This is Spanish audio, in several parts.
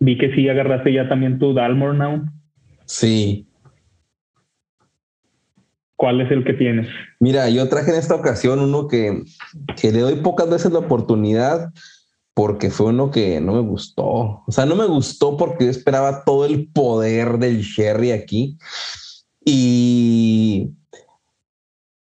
vi que sí agarraste ya también tu Dalmor Now. Sí. ¿Cuál es el que tienes? Mira, yo traje en esta ocasión uno que, que le doy pocas veces la oportunidad porque fue uno que no me gustó. O sea, no me gustó porque yo esperaba todo el poder del Sherry aquí. Y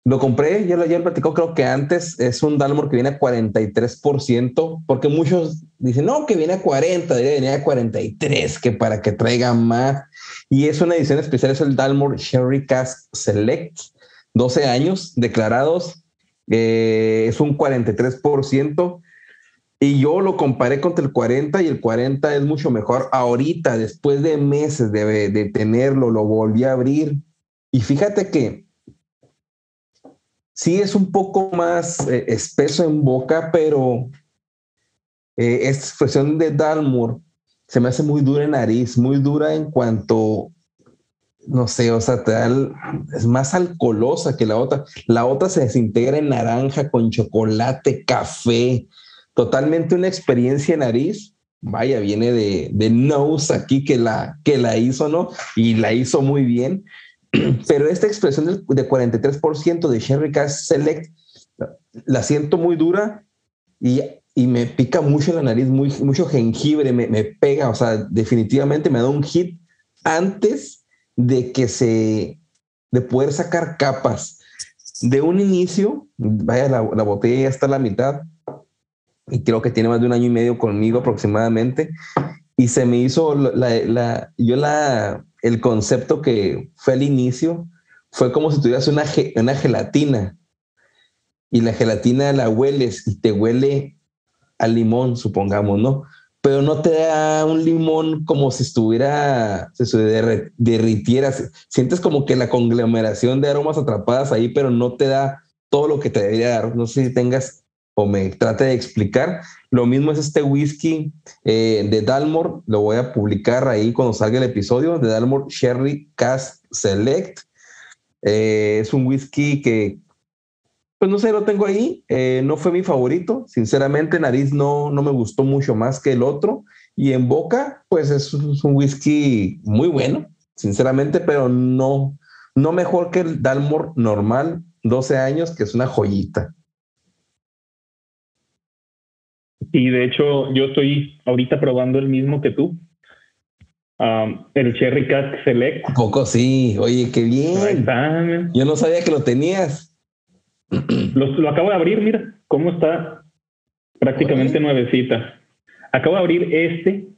lo compré, ya lo, ya platicó, creo que antes es un Dalmor que viene a 43%, porque muchos dicen, no, que viene a 40, debería venir a 43, que para que traiga más. Y es una edición especial, es el Dalmor Sherry Cask Select, 12 años declarados, eh, es un 43%. Y yo lo comparé contra el 40 y el 40 es mucho mejor. Ahorita, después de meses de, de tenerlo, lo volví a abrir. Y fíjate que sí es un poco más eh, espeso en boca, pero eh, esta expresión de Dalmor se me hace muy dura en nariz, muy dura en cuanto, no sé, o sea, es más alcoholosa que la otra. La otra se desintegra en naranja con chocolate, café, totalmente una experiencia en nariz. Vaya, viene de, de Nose aquí que la, que la hizo, ¿no? Y la hizo muy bien. Pero esta expresión de 43% de Sherry Cask Select la siento muy dura y, y, me pica mucho la nariz, muy, mucho jengibre, me, me, pega, o sea, definitivamente me da un hit antes de que se, de poder sacar capas. De un inicio, vaya, la, la botella ya está a la mitad y creo que tiene más de un año y medio conmigo aproximadamente y se me hizo la, la yo la el concepto que fue al inicio fue como si tuvieras una, una gelatina y la gelatina la hueles y te huele a limón, supongamos, ¿no? Pero no te da un limón como si estuviera, se derritiera. Sientes como que la conglomeración de aromas atrapadas ahí, pero no te da todo lo que te debería dar. No sé si tengas o me trate de explicar. Lo mismo es este whisky eh, de Dalmor, lo voy a publicar ahí cuando salga el episodio, de Dalmor Sherry Cask Select. Eh, es un whisky que, pues no sé, lo tengo ahí, eh, no fue mi favorito, sinceramente, nariz no, no me gustó mucho más que el otro, y en boca, pues es, es un whisky muy bueno, sinceramente, pero no, no mejor que el Dalmor normal, 12 años, que es una joyita. Y de hecho, yo estoy ahorita probando el mismo que tú. el Cherry Cask Select. ¿A poco sí? Oye, qué bien. Yo no sabía que lo tenías. Lo, acabo de abrir, mira cómo está prácticamente nuevecita. Acabo de abrir este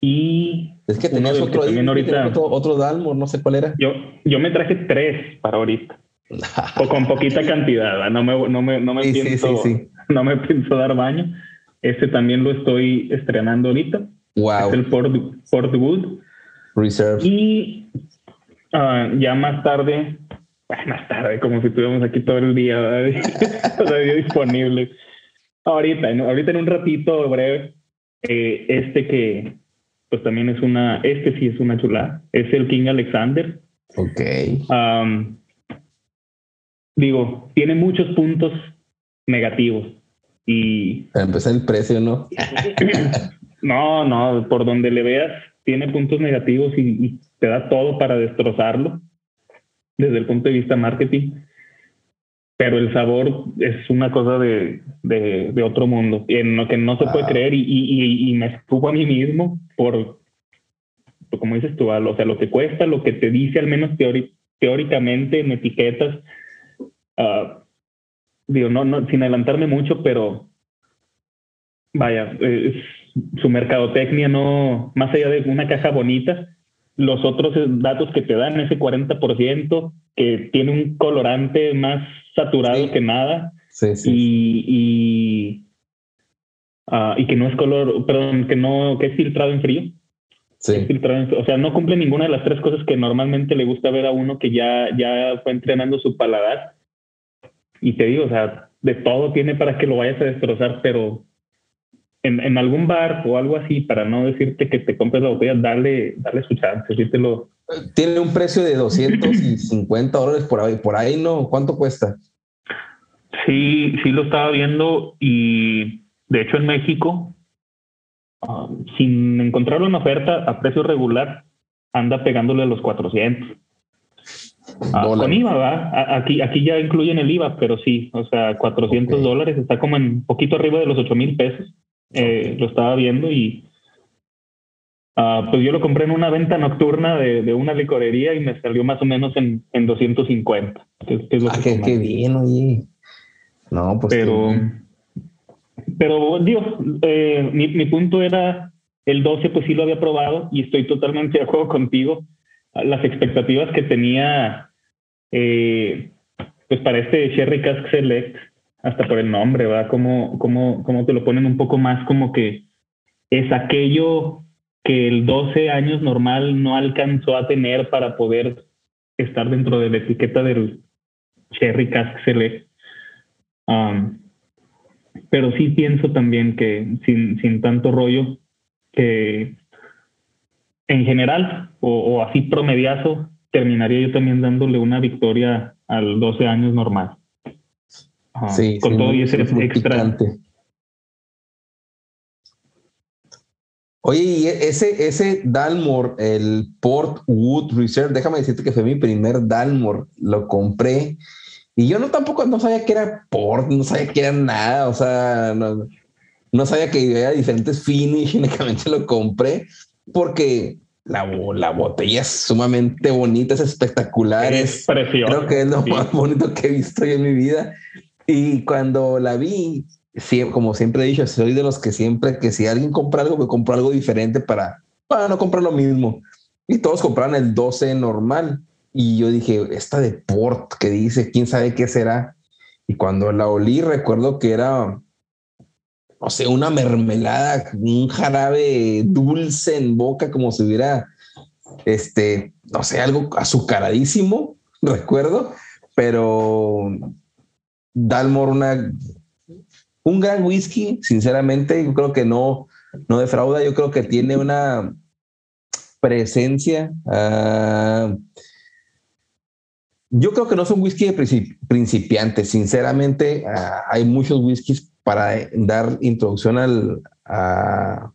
y. Es que tenías otro, ahorita, otro, Dalmor, no sé cuál era. Yo, yo me traje tres para ahorita. o con poquita cantidad, no me, no me, no me pienso, no me pienso dar baño. Este también lo estoy estrenando ahorita. Wow. Es el Port, Wood. Reserve. Y uh, ya más tarde, más tarde, como si estuviéramos aquí todo el día, todavía disponible. Ahorita, ahorita en un ratito breve, eh, este que pues también es una, este sí es una chula, es el King Alexander. Ok. Um, digo, tiene muchos puntos negativos y... Para empezar el precio, ¿no? no, no, por donde le veas, tiene puntos negativos y, te da todo para destrozarlo desde el punto de vista marketing. Pero el sabor es una cosa de, de, otro mundo, en lo que no se puede creer y, y, y, me estuvo a mí mismo por, como dices tú, o sea, lo que cuesta, lo que te dice al menos teóricamente en etiquetas, uh, digo, no, no, sin adelantarme mucho, pero vaya, su mercadotecnia no, más allá de una caja bonita, los otros datos que te dan, ese 40%, que tiene un colorante más saturado que nada, sí, sí. y, y, ah, y, que no es color, perdón, que no, que es filtrado en frío. Sí. o sea, no cumple ninguna de las tres cosas que normalmente le gusta ver a uno que ya, ya fue entrenando su paladar y te digo, o sea, de todo tiene para que lo vayas a destrozar, pero en, en algún bar o algo así, para no decirte que te compres la botella, dale, dale su chance, lo... Tiene un precio de 250 dólares por ahí, por ahí, ¿no? ¿Cuánto cuesta? Sí, sí lo estaba viendo y de hecho en México ah, sin encontrarlo en oferta a precio regular, anda pegándole a los 400. Ah, con IVA, ¿va? Aquí, aquí ya incluyen el IVA, pero sí, o sea, 400 dólares está como en poquito arriba de los 8 mil pesos. Eh, lo estaba viendo y Ah, pues yo lo compré en una venta nocturna de, una licorería y me salió más o menos en, en 250. ah, qué, bien, oye. No, pues. Pero, pero digo, eh, mi, mi, punto era el 12, pues sí lo había probado y estoy totalmente de acuerdo contigo. Las expectativas que tenía, eh, pues para este Sherry Cask Select, hasta por el nombre, ¿verdad? Como, como, como te lo ponen un poco más como que es aquello que el 12 años normal no alcanzó a tener para poder estar dentro de la etiqueta del Cherry Cask Select. Pero sí pienso también que sin, sin tanto rollo, que en general o, así promediazo, terminaría yo también dándole una victoria al 12 años normal. sí, con todo y ese extra. Oye, y e, ese, ese Dalmor, el Port Wood Reserve, déjame decirte que fue mi primer Dalmor, lo compré y yo no tampoco no sabía que era Port, no sabía que era nada, o sea, no, sabía que había diferentes finish, únicamente lo compré porque la, la botella es sumamente bonita, es espectacular, es, precioso. Creo que es lo más bonito que he visto en mi vida. Y cuando la vi, como siempre he dicho, soy de los que siempre que si alguien compra algo, me compro algo diferente para, para no comprar lo mismo. Y todos compraron el 12 normal. Y yo dije, esta de Port que dice, quién sabe qué será. Y cuando la olí, recuerdo que era, no sé, una mermelada, un jarabe dulce en boca, como si hubiera, este, no sé, algo azucaradísimo, recuerdo. Pero Dalmor, una un gran whisky, sinceramente, yo creo que no, no defrauda, yo creo que tiene una presencia. Uh, yo creo que no es un whisky de principiante, sinceramente, uh, hay muchos whiskies para dar introducción al, a,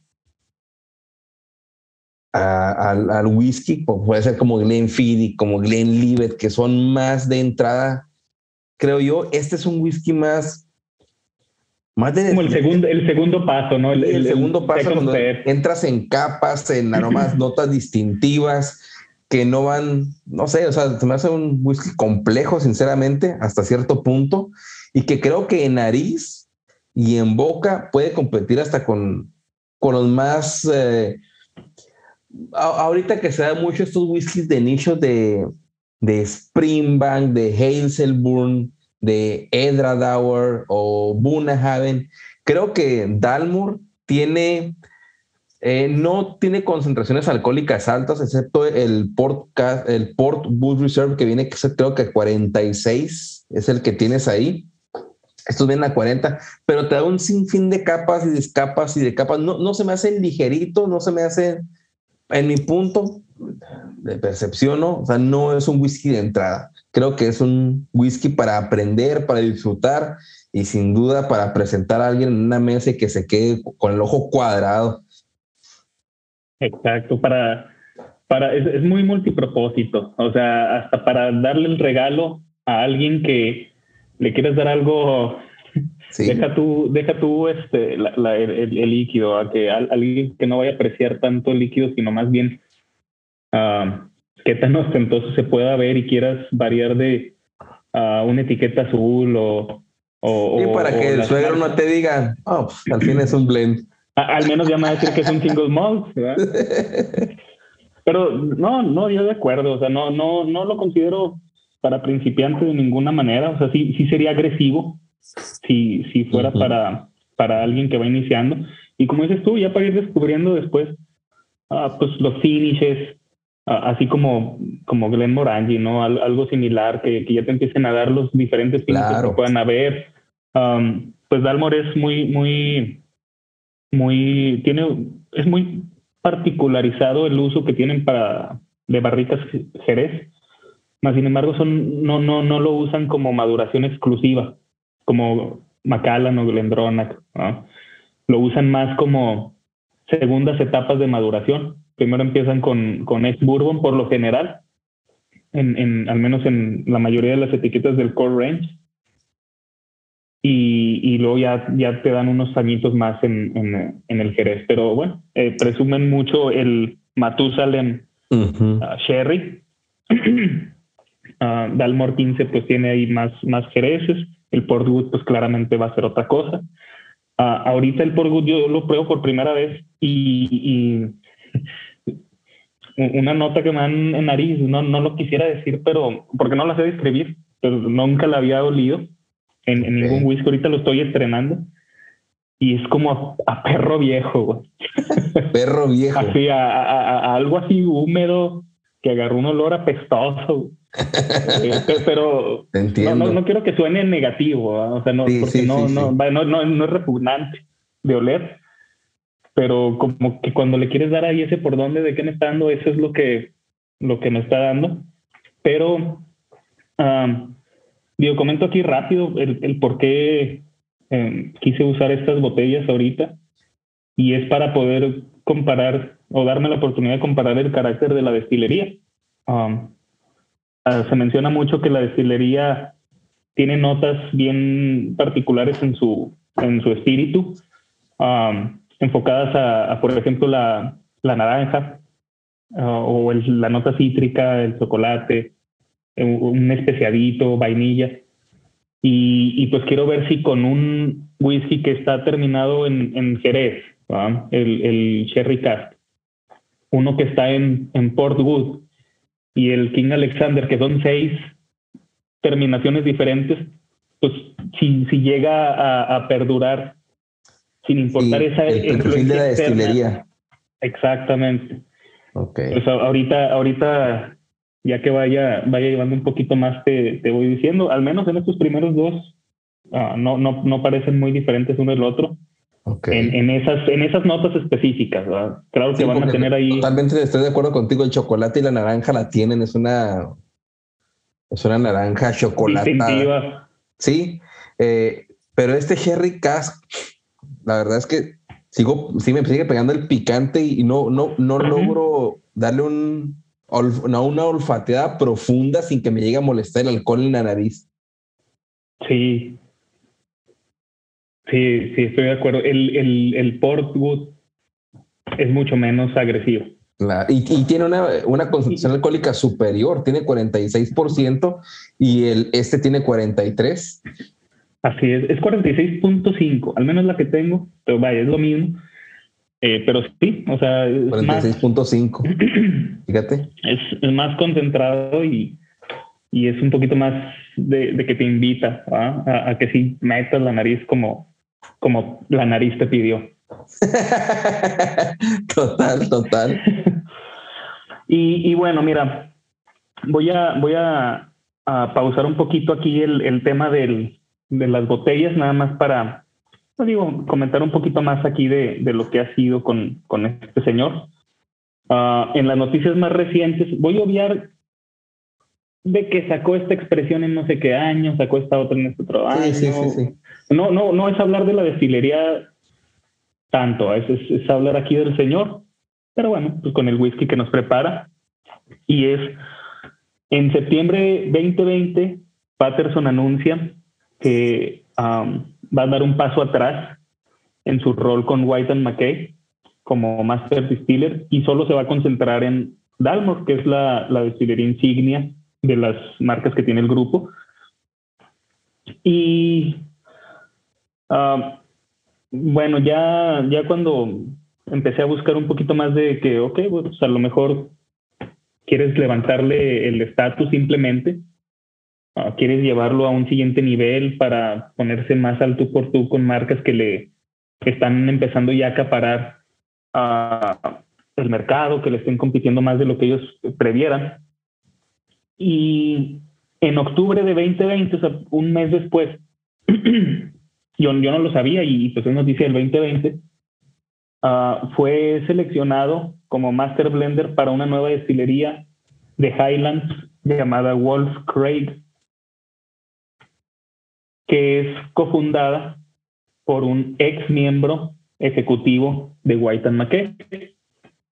al, al, whisky, puede ser como Glenfiddich, como Glenlivet, que son más de entrada. Creo yo, este es un whisky más como el segundo, el segundo paso, ¿no? El, segundo paso cuando entras en capas, en aromas, notas distintivas que no van, no sé, o sea, se me hace un whisky complejo, sinceramente, hasta cierto punto, y que creo que en nariz y en boca puede competir hasta con, con los más... Eh, ahorita que se da mucho estos whiskies de nicho de, de Springbank, de Hazelburn, de Edradauer o Bunahaven. Creo que Dalmor tiene, eh, no tiene concentraciones alcohólicas altas, excepto el Port, el Port Bull Reserve que viene, creo que 46 es el que tienes ahí. Estos vienen a 40, pero te da un sinfín de capas y de capas y de capas. No, no se me hace ligerito, no se me hace, en mi punto de percepción, ¿no? O sea, no es un whisky de entrada. Creo que es un whisky para aprender, para disfrutar y sin duda para presentar a alguien en una mesa y que se quede con el ojo cuadrado. Exacto, para, para es, muy multipropósito, o sea, hasta para darle el regalo a alguien que le quieres dar algo, deja tú, deja tú este, el, líquido, a que alguien que no vaya a apreciar tanto el líquido, sino más bien uh, qué tan ostentoso se pueda ver y quieras variar de una etiqueta azul o... o y para que el suegro no te diga, oh, pues, al fin es un blend. al menos ya me va a decir que es un single malt, Pero no, no, yo de acuerdo, o sea, no, no, no lo considero para principiantes de ninguna manera, o sea, sí, sí sería agresivo si, si fuera para, para alguien que va iniciando. Y como dices tú, ya para ir descubriendo después, ah, pues los finishes, así como, como Glenn Morangi, ¿no? algo similar, que, que, ya te empiecen a dar los diferentes tipos que puedan haber. Um, pues Dalmor es muy, muy, muy, tiene, es muy particularizado el uso que tienen para, de barricas Jerez. Más sin embargo, son, no, no, no lo usan como maduración exclusiva, como Macallan o Glendronach, ¿no? Lo usan más como segundas etapas de maduración. Primero empiezan con, con ex bourbon por lo general, en, en, al menos en la mayoría de las etiquetas del core range. Y, y luego ya, ya te dan unos añitos más en, en, en el Jerez. Pero bueno, eh, presumen mucho el Matusalem uh, Sherry. uh, Dalmor 15 pues tiene ahí más, más Jereces. El Portwood pues claramente va a ser otra cosa. Uh, ahorita el Portwood yo lo pruebo por primera vez y, y una nota que me dan en nariz, no, no lo quisiera decir, pero porque no la sé describir, pero nunca la había olido en, en ningún whisky. Ahorita lo estoy estrenando y es como a, a perro viejo, güey. Perro viejo. Así, a, a, a, algo así húmedo que agarró un olor apestoso. eh, pero no, no, no, quiero que suene negativo, ¿eh? o sea, no, sí, porque sí, no, sí, no, no, no es repugnante de oler, pero como que cuando le quieres dar ahí ese por dónde de qué me está dando, eso es lo que, lo que me está dando. Pero, um, digo, comento aquí rápido el, el por qué eh, quise usar estas botellas ahorita y es para poder comparar o darme la oportunidad de comparar el carácter de la destilería. Um, uh, se menciona mucho que la destilería tiene notas bien particulares en su, en su espíritu, um, enfocadas a, a, por ejemplo, la, la naranja uh, o el, la nota cítrica, el chocolate, un, especiadito, vainilla. Y, y, pues quiero ver si con un whisky que está terminado en, en Jerez, el, el Sherry Cask, uno que está en, en Port Wood y el King Alexander, que son seis terminaciones diferentes, pues si, si llega a, a, perdurar sin importar sí, esa el perfil de la destilería. Exactamente. Okay. Pues ahorita, ahorita ya que vaya, vaya llevando un poquito más, te, te voy diciendo, al menos en estos primeros dos, uh, no, no, no parecen muy diferentes uno del otro. Okay. En, en, esas, en esas notas específicas, ¿verdad? Claro que sí, van a tener ahí. Totalmente estoy de acuerdo contigo. El chocolate y la naranja la tienen, es una. Es una naranja chocolatada. Sí, eh, pero este Jerry Cask, la verdad es que sigo, sí me sigue pegando el picante y no, no, no uh -huh. logro darle un, no, una olfateada profunda sin que me llegue a molestar el alcohol en la nariz. Sí, Sí, sí, estoy de acuerdo. El, el, el Portwood es mucho menos agresivo. Y, y, tiene una, una concentración alcohólica superior, tiene 46% y el, este tiene 43%. Así es, es 46.5, al menos la que tengo, pero vaya, es lo mismo. Eh, pero sí, o sea, 46.5. Fíjate. Es, es, más concentrado y, y es un poquito más de, de que te invita a, a, que sí metas la nariz como, como la nariz te pidió. total, total. y, y, bueno, mira, voy a, voy a, a pausar un poquito aquí el, el tema del, de las botellas, nada más para, no digo, comentar un poquito más aquí de, de lo que ha sido con, con este señor. Uh, en las noticias más recientes, voy a obviar de que sacó esta expresión en no sé qué año, sacó esta otra en este otro año. Sí, sí, sí, sí. No, no, no es hablar de la destilería tanto, es, es, hablar aquí del señor, pero bueno, pues con el whisky que nos prepara. Y es en septiembre 2020, Patterson anuncia que um, va a dar un paso atrás en su rol con White and McKay como Master Distiller y solo se va a concentrar en Dalmor, que es la, la destilería insignia de las marcas que tiene el grupo. Y uh, bueno, ya, ya cuando empecé a buscar un poquito más de que, ok, pues a lo mejor quieres levantarle el estatus simplemente, uh, quieres llevarlo a un siguiente nivel para ponerse más alto por tú con marcas que le están empezando ya a acaparar uh, el mercado, que le estén compitiendo más de lo que ellos previeran. Y en octubre de 2020, o sea, un mes después, yo, yo no lo sabía y pues es noticia del 2020, uh, fue seleccionado como Master Blender para una nueva destilería de Highlands llamada Wolf Craig, que es cofundada por un ex miembro ejecutivo de White and McKay,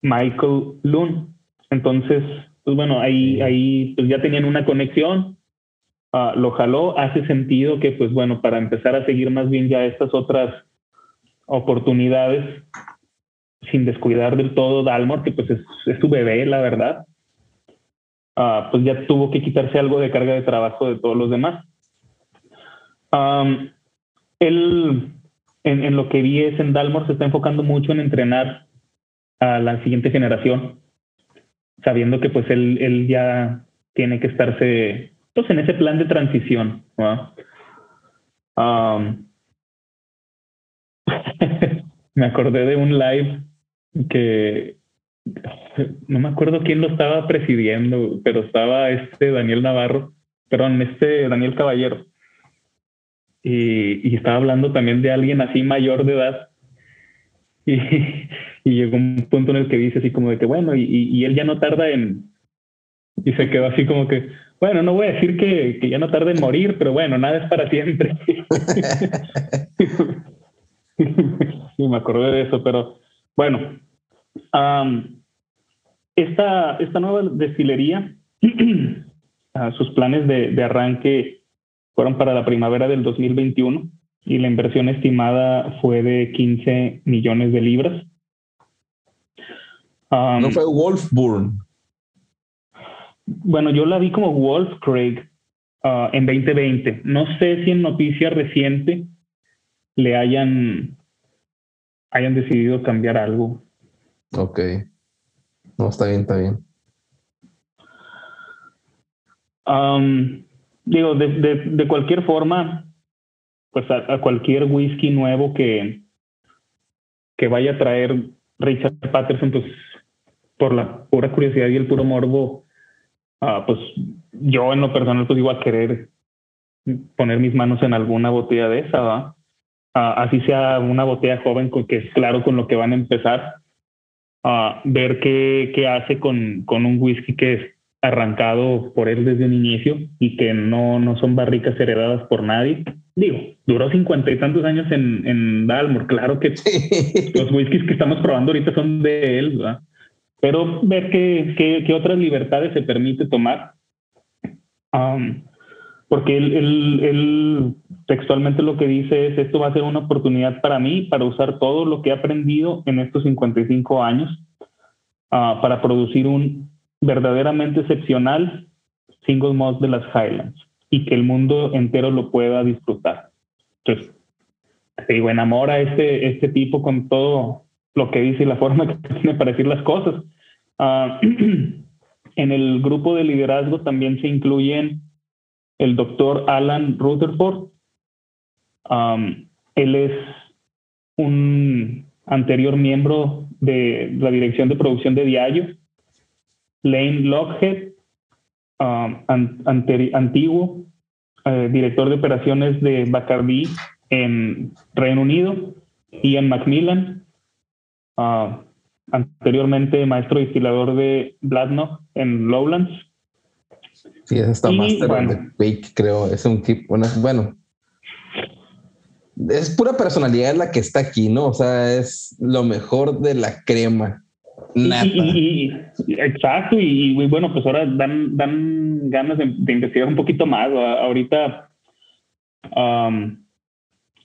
Michael Loon. Entonces, pues bueno, ahí, ahí pues ya tenían una conexión, ah, lo jaló, hace sentido que pues bueno, para empezar a seguir más bien ya estas otras oportunidades, sin descuidar del todo Dalmor, que pues es, su bebé, la verdad, ah, pues ya tuvo que quitarse algo de carga de trabajo de todos los demás. él, en, en, lo que vi es en Dalmor, se está enfocando mucho en entrenar a la siguiente generación sabiendo que pues él, él ya tiene que estarse en ese plan de transición. me acordé de un live que no me acuerdo quién lo estaba presidiendo, pero estaba este Daniel Navarro, perdón, este Daniel Caballero. Y, estaba hablando también de alguien así mayor de edad. Y, y llegó un punto en el que dice así como de que, bueno, y, y él ya no tarda en... Y se quedó así como que, bueno, no voy a decir que, que ya no tarda en morir, pero bueno, nada es para siempre. sí, me acordé de eso, pero bueno, esta, esta nueva destilería, sus planes de, de, arranque fueron para la primavera del 2021 y la inversión estimada fue de 15 millones de libras. Um, no fue Wolfburn. Bueno, yo la vi como Wolf Craig uh, en 2020. No sé si en noticia reciente le hayan, hayan decidido cambiar algo. Ok. No, está bien, está bien. Um, digo, de, de, de, cualquier forma, pues a, a, cualquier whisky nuevo que, que vaya a traer Richard Patterson, pues por la pura curiosidad y el puro morbo, uh, pues yo en lo personal pues iba a querer poner mis manos en alguna botella de esa, ¿va? Uh, así sea una botella joven con que es claro con lo que van a empezar, a uh, ver qué, qué hace con, con un whisky que es arrancado por él desde un inicio y que no, no son barricas heredadas por nadie. Digo, duró cincuenta y tantos años en, en Dalmor. Claro que los whiskies que estamos probando ahorita son de él, ¿verdad? Pero ver qué, qué, otras libertades se permite tomar. porque él, él, textualmente lo que dice es, esto va a ser una oportunidad para mí para usar todo lo que he aprendido en estos 55 años uh, para producir un verdaderamente excepcional single malt de las Highlands y que el mundo entero lo pueda disfrutar. Entonces, te digo, enamora a este, este tipo con todo lo que dice y la forma que tiene para decir las cosas. Uh, en el grupo de liderazgo también se incluyen el doctor Alan Rutherford. Él es un anterior miembro de la dirección de producción de Diallo. Lane Lockhead, um, antiguo uh, director de operaciones de Bacardi en Reino Unido. Ian Macmillan, uh, anteriormente maestro destilador de Bladnoch en Lowlands. Sí, es está Master bueno, de creo. Es un tipo, bueno, bueno, es pura personalidad la que está aquí, ¿no? O sea, es lo mejor de la crema. Y, exacto, y, bueno, pues ahora dan, dan ganas de, investigar un poquito más. Ahorita,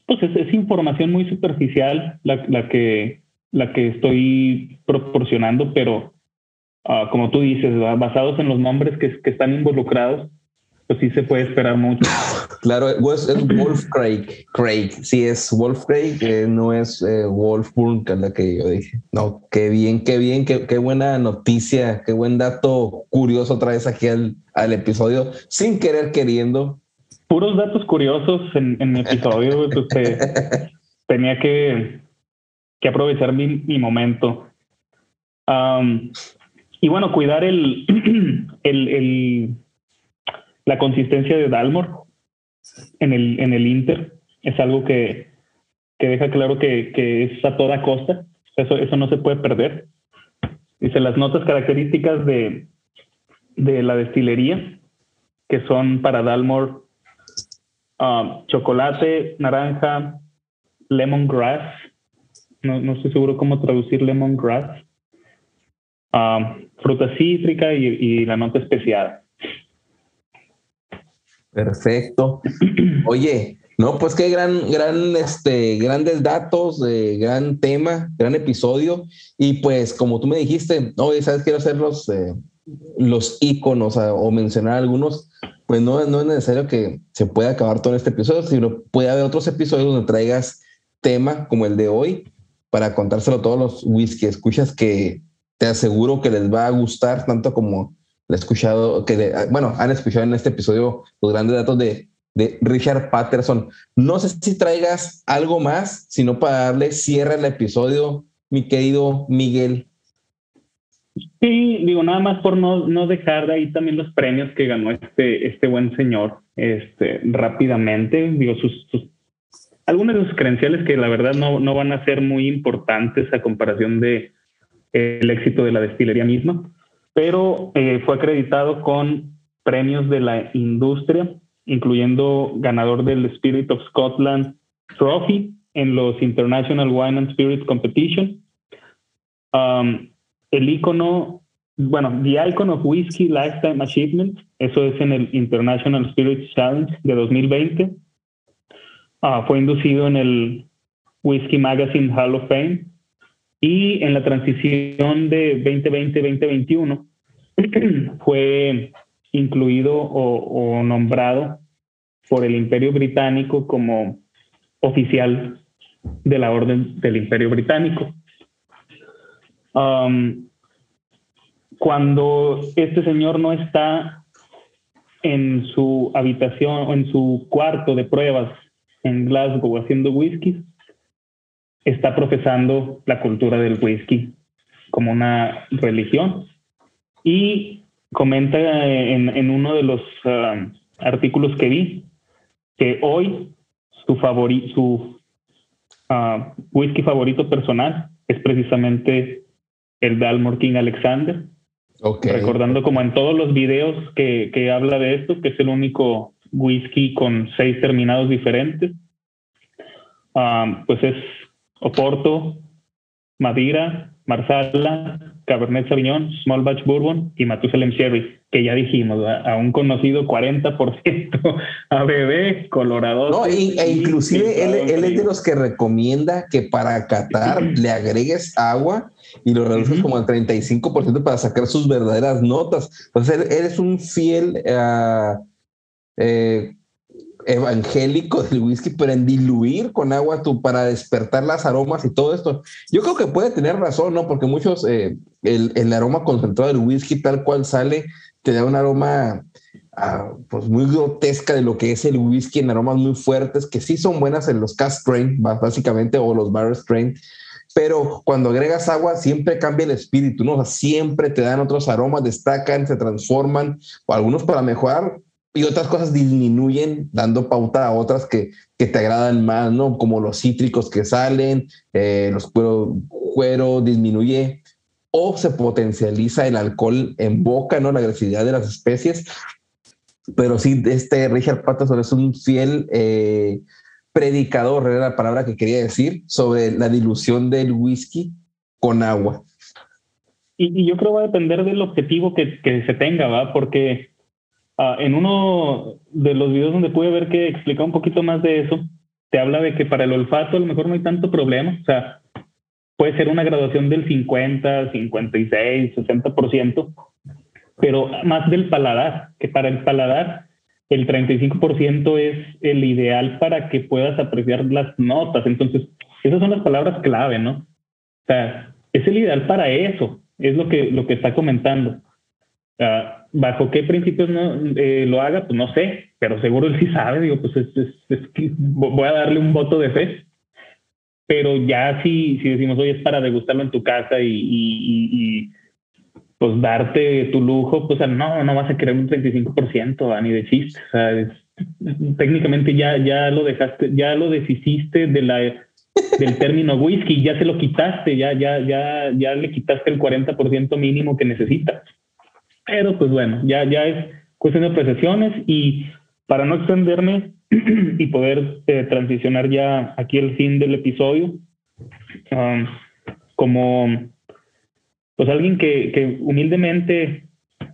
pues es, es, información muy superficial la, la que la que estoy proporcionando, pero uh, como tú dices, basados en los nombres que, que, están involucrados, pues sí se puede esperar mucho. Claro, es, Wolf Craig, Craig, sí es Wolf Craig, eh, no es eh, Wolf es la que yo dije. No, qué bien, qué bien, qué, qué, buena noticia, qué buen dato curioso traes aquí al, al episodio, sin querer queriendo. Puros datos curiosos en, en mi episodio, pues, tenía que que aprovechar mi, momento. Um, y bueno, cuidar el, el, el, la consistencia de Dalmor en el, en el Inter es algo que, que deja claro que, es a toda costa. Eso, eso no se puede perder. Dice las notas características de, de la destilería, que son para Dalmor um, chocolate, naranja, lemongrass, no, no estoy seguro cómo traducir lemongrass, uh, fruta cítrica y, y la nota especiada. Perfecto. Oye, no, pues qué gran, gran, este, grandes datos, gran tema, gran episodio. Y pues, como tú me dijiste, oye, ¿sabes? Quiero hacer los, eh, los iconos o mencionar algunos. Pues no, no es necesario que se pueda acabar todo este episodio, sino puede haber otros episodios donde traigas tema como el de hoy para contárselo a todos los whisky escuchas que te aseguro que les va a gustar tanto como he escuchado, que bueno, han escuchado en este episodio los grandes datos de, de Richard Patterson. No sé si traigas algo más, sino para darle cierre al episodio, mi querido Miguel. Sí, digo, nada más por no, no dejar de ahí también los premios que ganó este, este buen señor este, rápidamente. Digo, sus, sus algunas de sus credenciales que la verdad no, no van a ser muy importantes a comparación de el éxito de la destilería misma pero eh, fue acreditado con premios de la industria, incluyendo ganador del Spirit of Scotland Trophy en los International Wine and Spirits Competition. Um, el icono, bueno, The Icon of Whiskey Lifetime Achievement, eso es en el International Spirits Challenge de 2020. Ah, fue inducido en el Whiskey Magazine Hall of Fame y en la transición de 2020-2021 fue incluido o, nombrado por el Imperio Británico como oficial de la Orden del Imperio Británico. Cuando este señor no está en su habitación o en su cuarto de pruebas en Glasgow haciendo whisky, está profesando la cultura del whisky como una religión. Y comenta en, en uno de los ah, artículos que vi que hoy su, favori su uh, whisky favorito personal es precisamente el Dalmor King Alexander. Recordando como en todos los videos que, que habla de esto, que es el único whisky con seis terminados diferentes. Uh, pues es Oporto, Madeira, Marsala, Cabernet Sauvignon, Small Batch Bourbon y Matusalem Sherry, que ya dijimos, a un conocido 40% ABB, Colorado. No, e, inclusive él, él, es de los que recomienda que para catar le agregues agua y lo reduces como al 35% para sacar sus verdaderas notas. Entonces, él, es un fiel uh, eh, evangélico del whisky, pero en diluir con agua tú para despertar las aromas y todo esto. Yo creo que puede tener razón, ¿no? Porque muchos, eh, el, el, aroma concentrado del whisky tal cual sale, te da un aroma ah, pues muy grotesca de lo que es el whisky en aromas muy fuertes, que sí son buenas en los cast strain, básicamente, o los bar strain. Pero cuando agregas agua, siempre cambia el espíritu, ¿no? Siempre te dan otros aromas, destacan, se transforman, o algunos para mejorar, y otras cosas disminuyen dando pauta a otras que, que te agradan más, ¿no? Como los cítricos que salen, eh, los cuero, cuero disminuye o se potencializa el alcohol en boca, ¿no? La agresividad de las especies. Pero sí, este Richard Patterson es un fiel eh, predicador, era la palabra que quería decir, sobre la dilución del whisky con agua. Y, yo creo que va a depender del objetivo que, que se tenga, ¿va? Porque Ah, en uno de los videos donde pude ver que explica un poquito más de eso, te habla de que para el olfato a lo mejor no hay tanto problema. O sea, puede ser una graduación del 50, 56, 60%, pero más del paladar, que para el paladar el 35% es el ideal para que puedas apreciar las notas. Entonces, esas son las palabras clave, ¿no? O sea, es el ideal para eso, es lo que, lo que está comentando. ¿Bajo qué principios no, eh, lo haga? Pues no sé, pero seguro él sí sabe. Digo, pues es, es, voy a darle un voto de fe. Pero ya si, si decimos, oye, es para degustarlo en tu casa y, y, pues darte tu lujo, pues no, no vas a querer un 35%, ni de chiste. O sea, técnicamente ya, ya lo dejaste, ya lo deshiciste de la, del término whisky, ya se lo quitaste, ya, ya, ya, ya le quitaste el 40% mínimo que necesitas. Pero pues bueno, ya, ya es cuestión de apreciaciones y para no extenderme y poder eh, transicionar ya aquí el fin del episodio, um, como pues alguien que, que humildemente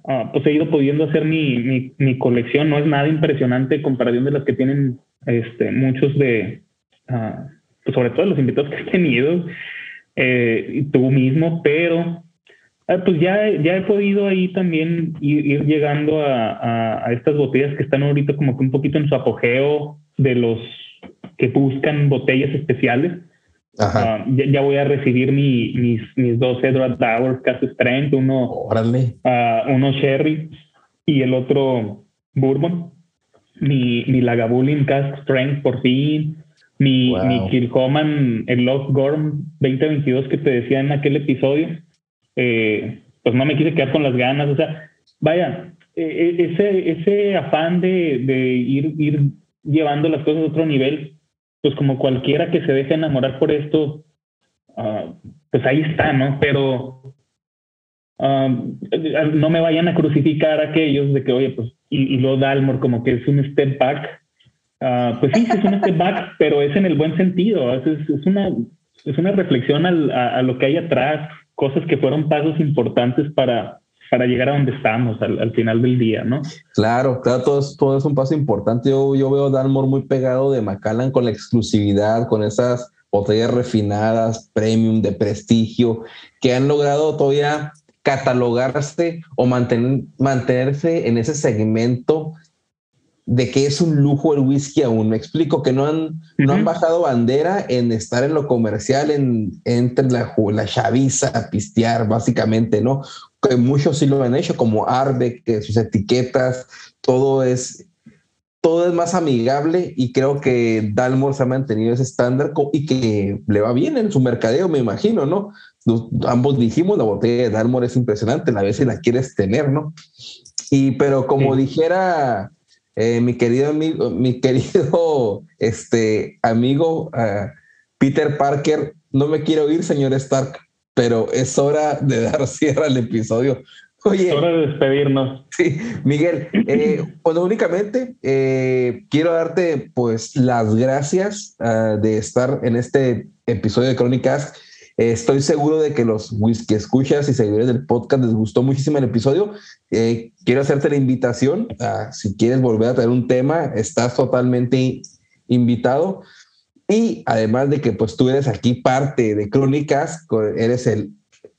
uh, pues he ido pudiendo hacer mi, mi, mi, colección. No es nada impresionante comparación de las que tienen este, muchos de, uh, pues sobre todo los invitados que he tenido, eh, y tú mismo, pero uh, pues ya, ya he podido ahí también ir, ir llegando a, a, a, estas botellas que están ahorita como que un poquito en su apogeo de los que buscan botellas especiales. Uh, ya, ya, voy a recibir mi, mis, mis dos Edward Towers Cast Strength, uno, uh, uno Sherry y el otro Bourbon. Mi, mi Lagavulin Cast Strength por fin. Mi, wow. mi Kilhoman, el Lost Gorm 2022 que te decía en aquel episodio. Eh, pues no me quise quedar con las ganas. O sea, vaya, eh, ese, ese afán de, de ir, ir llevando las cosas a otro nivel pues como cualquiera que se deje enamorar por esto, uh, pues ahí está, ¿no? Pero uh, no me vayan a crucificar aquellos de que, oye, pues, y, y lo Dalmor como que es un step back. Uh, pues sí, es un step back, pero es en el buen sentido. Es, es una, es una reflexión al, a, lo que hay atrás, cosas que fueron pasos importantes para, para llegar a donde estamos al, al, final del día, ¿no? Claro, claro, todo es, todo es un paso importante. Yo, yo veo a Dalmor muy pegado de Macallan con la exclusividad, con esas botellas refinadas, premium, de prestigio, que han logrado todavía catalogarse o mantener, mantenerse en ese segmento de que es un lujo el whisky aún. Me explico que no han, uh -huh. no han bajado bandera en estar en lo comercial, en entre la, la chaviza, a pistear, básicamente, ¿no? Que muchos sí lo han hecho, como Arde, que sus etiquetas, todo es, todo es más amigable y creo que Dalmor se ha mantenido ese estándar y que le va bien en su mercadeo, me imagino, ¿no? Ambos dijimos, la botella de Dalmor es impresionante, la vez si la quieres tener, ¿no? Y pero como sí. dijera eh, mi querido amigo, mi querido este, amigo uh, Peter Parker, no me quiero ir, señor Stark, pero es hora de dar cierre al episodio. Oye, es hora de despedirnos. Sí, Miguel, eh, pues únicamente eh, quiero darte pues las gracias uh, de estar en este episodio de Crónicas Estoy seguro de que los whisky escuchas y seguidores del podcast les gustó muchísimo el episodio. Eh, quiero hacerte la invitación. Si quieres volver a traer un tema, estás totalmente invitado. Y además de que pues tú eres aquí parte de Crónicas, eres el,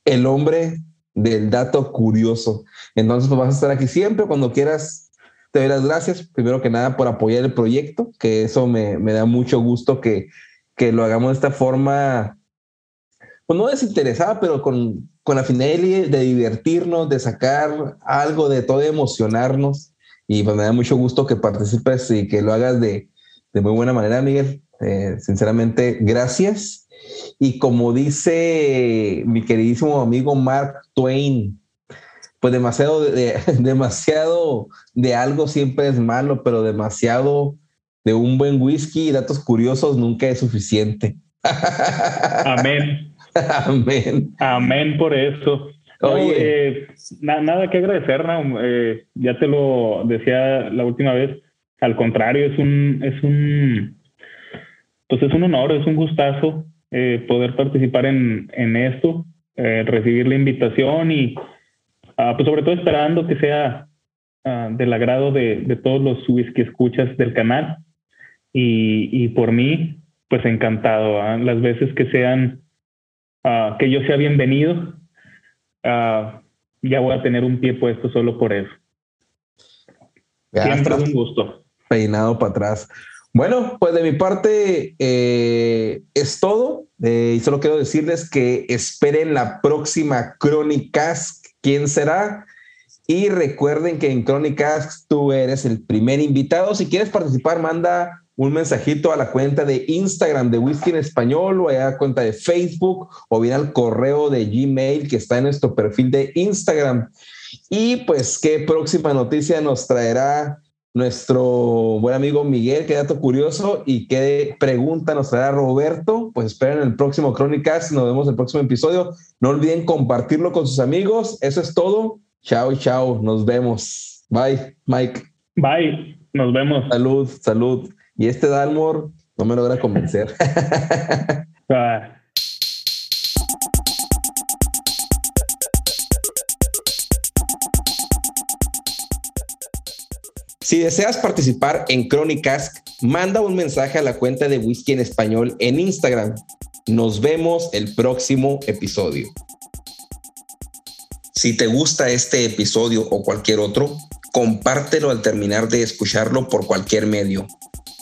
el hombre del dato curioso. Entonces pues vas a estar aquí siempre cuando quieras. Te doy las gracias, primero que nada, por apoyar el proyecto, que eso me, me da mucho gusto que, que lo hagamos de esta forma pues no desinteresada, pero con, con la finalidad de divertirnos, de sacar algo, de todo, de emocionarnos. Y pues me da mucho gusto que participes y que lo hagas de, de muy buena manera, Miguel. Eh, sinceramente, gracias. Y como dice mi queridísimo amigo Mark Twain, pues demasiado de, demasiado de algo siempre es malo, pero demasiado de un buen whisky y datos curiosos nunca es suficiente. Amén. Amén. Amén por eso. Oye, eh, na, nada que agradecer, ¿no? Eh, ya te lo decía la última vez. Al contrario, es un, es un, pues es un honor, es un gustazo eh, poder participar en, en esto, recibir la invitación y, uh, pues sobre todo esperando que sea uh, del agrado de, de, todos los whisky escuchas del canal y, y por mí, pues encantado. ¿eh? Las veces que sean uh, que yo sea bienvenido, uh, ya voy a tener un pie puesto solo por eso. Ya Siempre es un gusto. Peinado para atrás. Bueno, pues de mi parte eh, es todo. Eh, y solo quiero decirles que esperen la próxima Crónicas. ¿Quién será? Y recuerden que en Crónicas tú eres el primer invitado. Si quieres participar, manda un mensajito a la cuenta de Instagram de Whisky en Español o a la cuenta de Facebook o bien al correo de Gmail que está en nuestro perfil de Instagram. Y pues, ¿qué próxima noticia nos traerá nuestro buen amigo Miguel? Qué dato curioso y qué pregunta nos traerá Roberto. Pues esperen el próximo Crónicas. Nos vemos en el próximo episodio. No olviden compartirlo con sus amigos. Eso es todo. Chao, chao. Nos vemos. Bye, Mike. Bye. Nos vemos. Salud, salud. Y este Dalmor no me logra convencer. Si deseas participar en Crónicas, manda un mensaje a la cuenta de Whisky en Español en Instagram. Nos vemos el próximo episodio. Si te gusta este episodio o cualquier otro, compártelo al terminar de escucharlo por cualquier medio.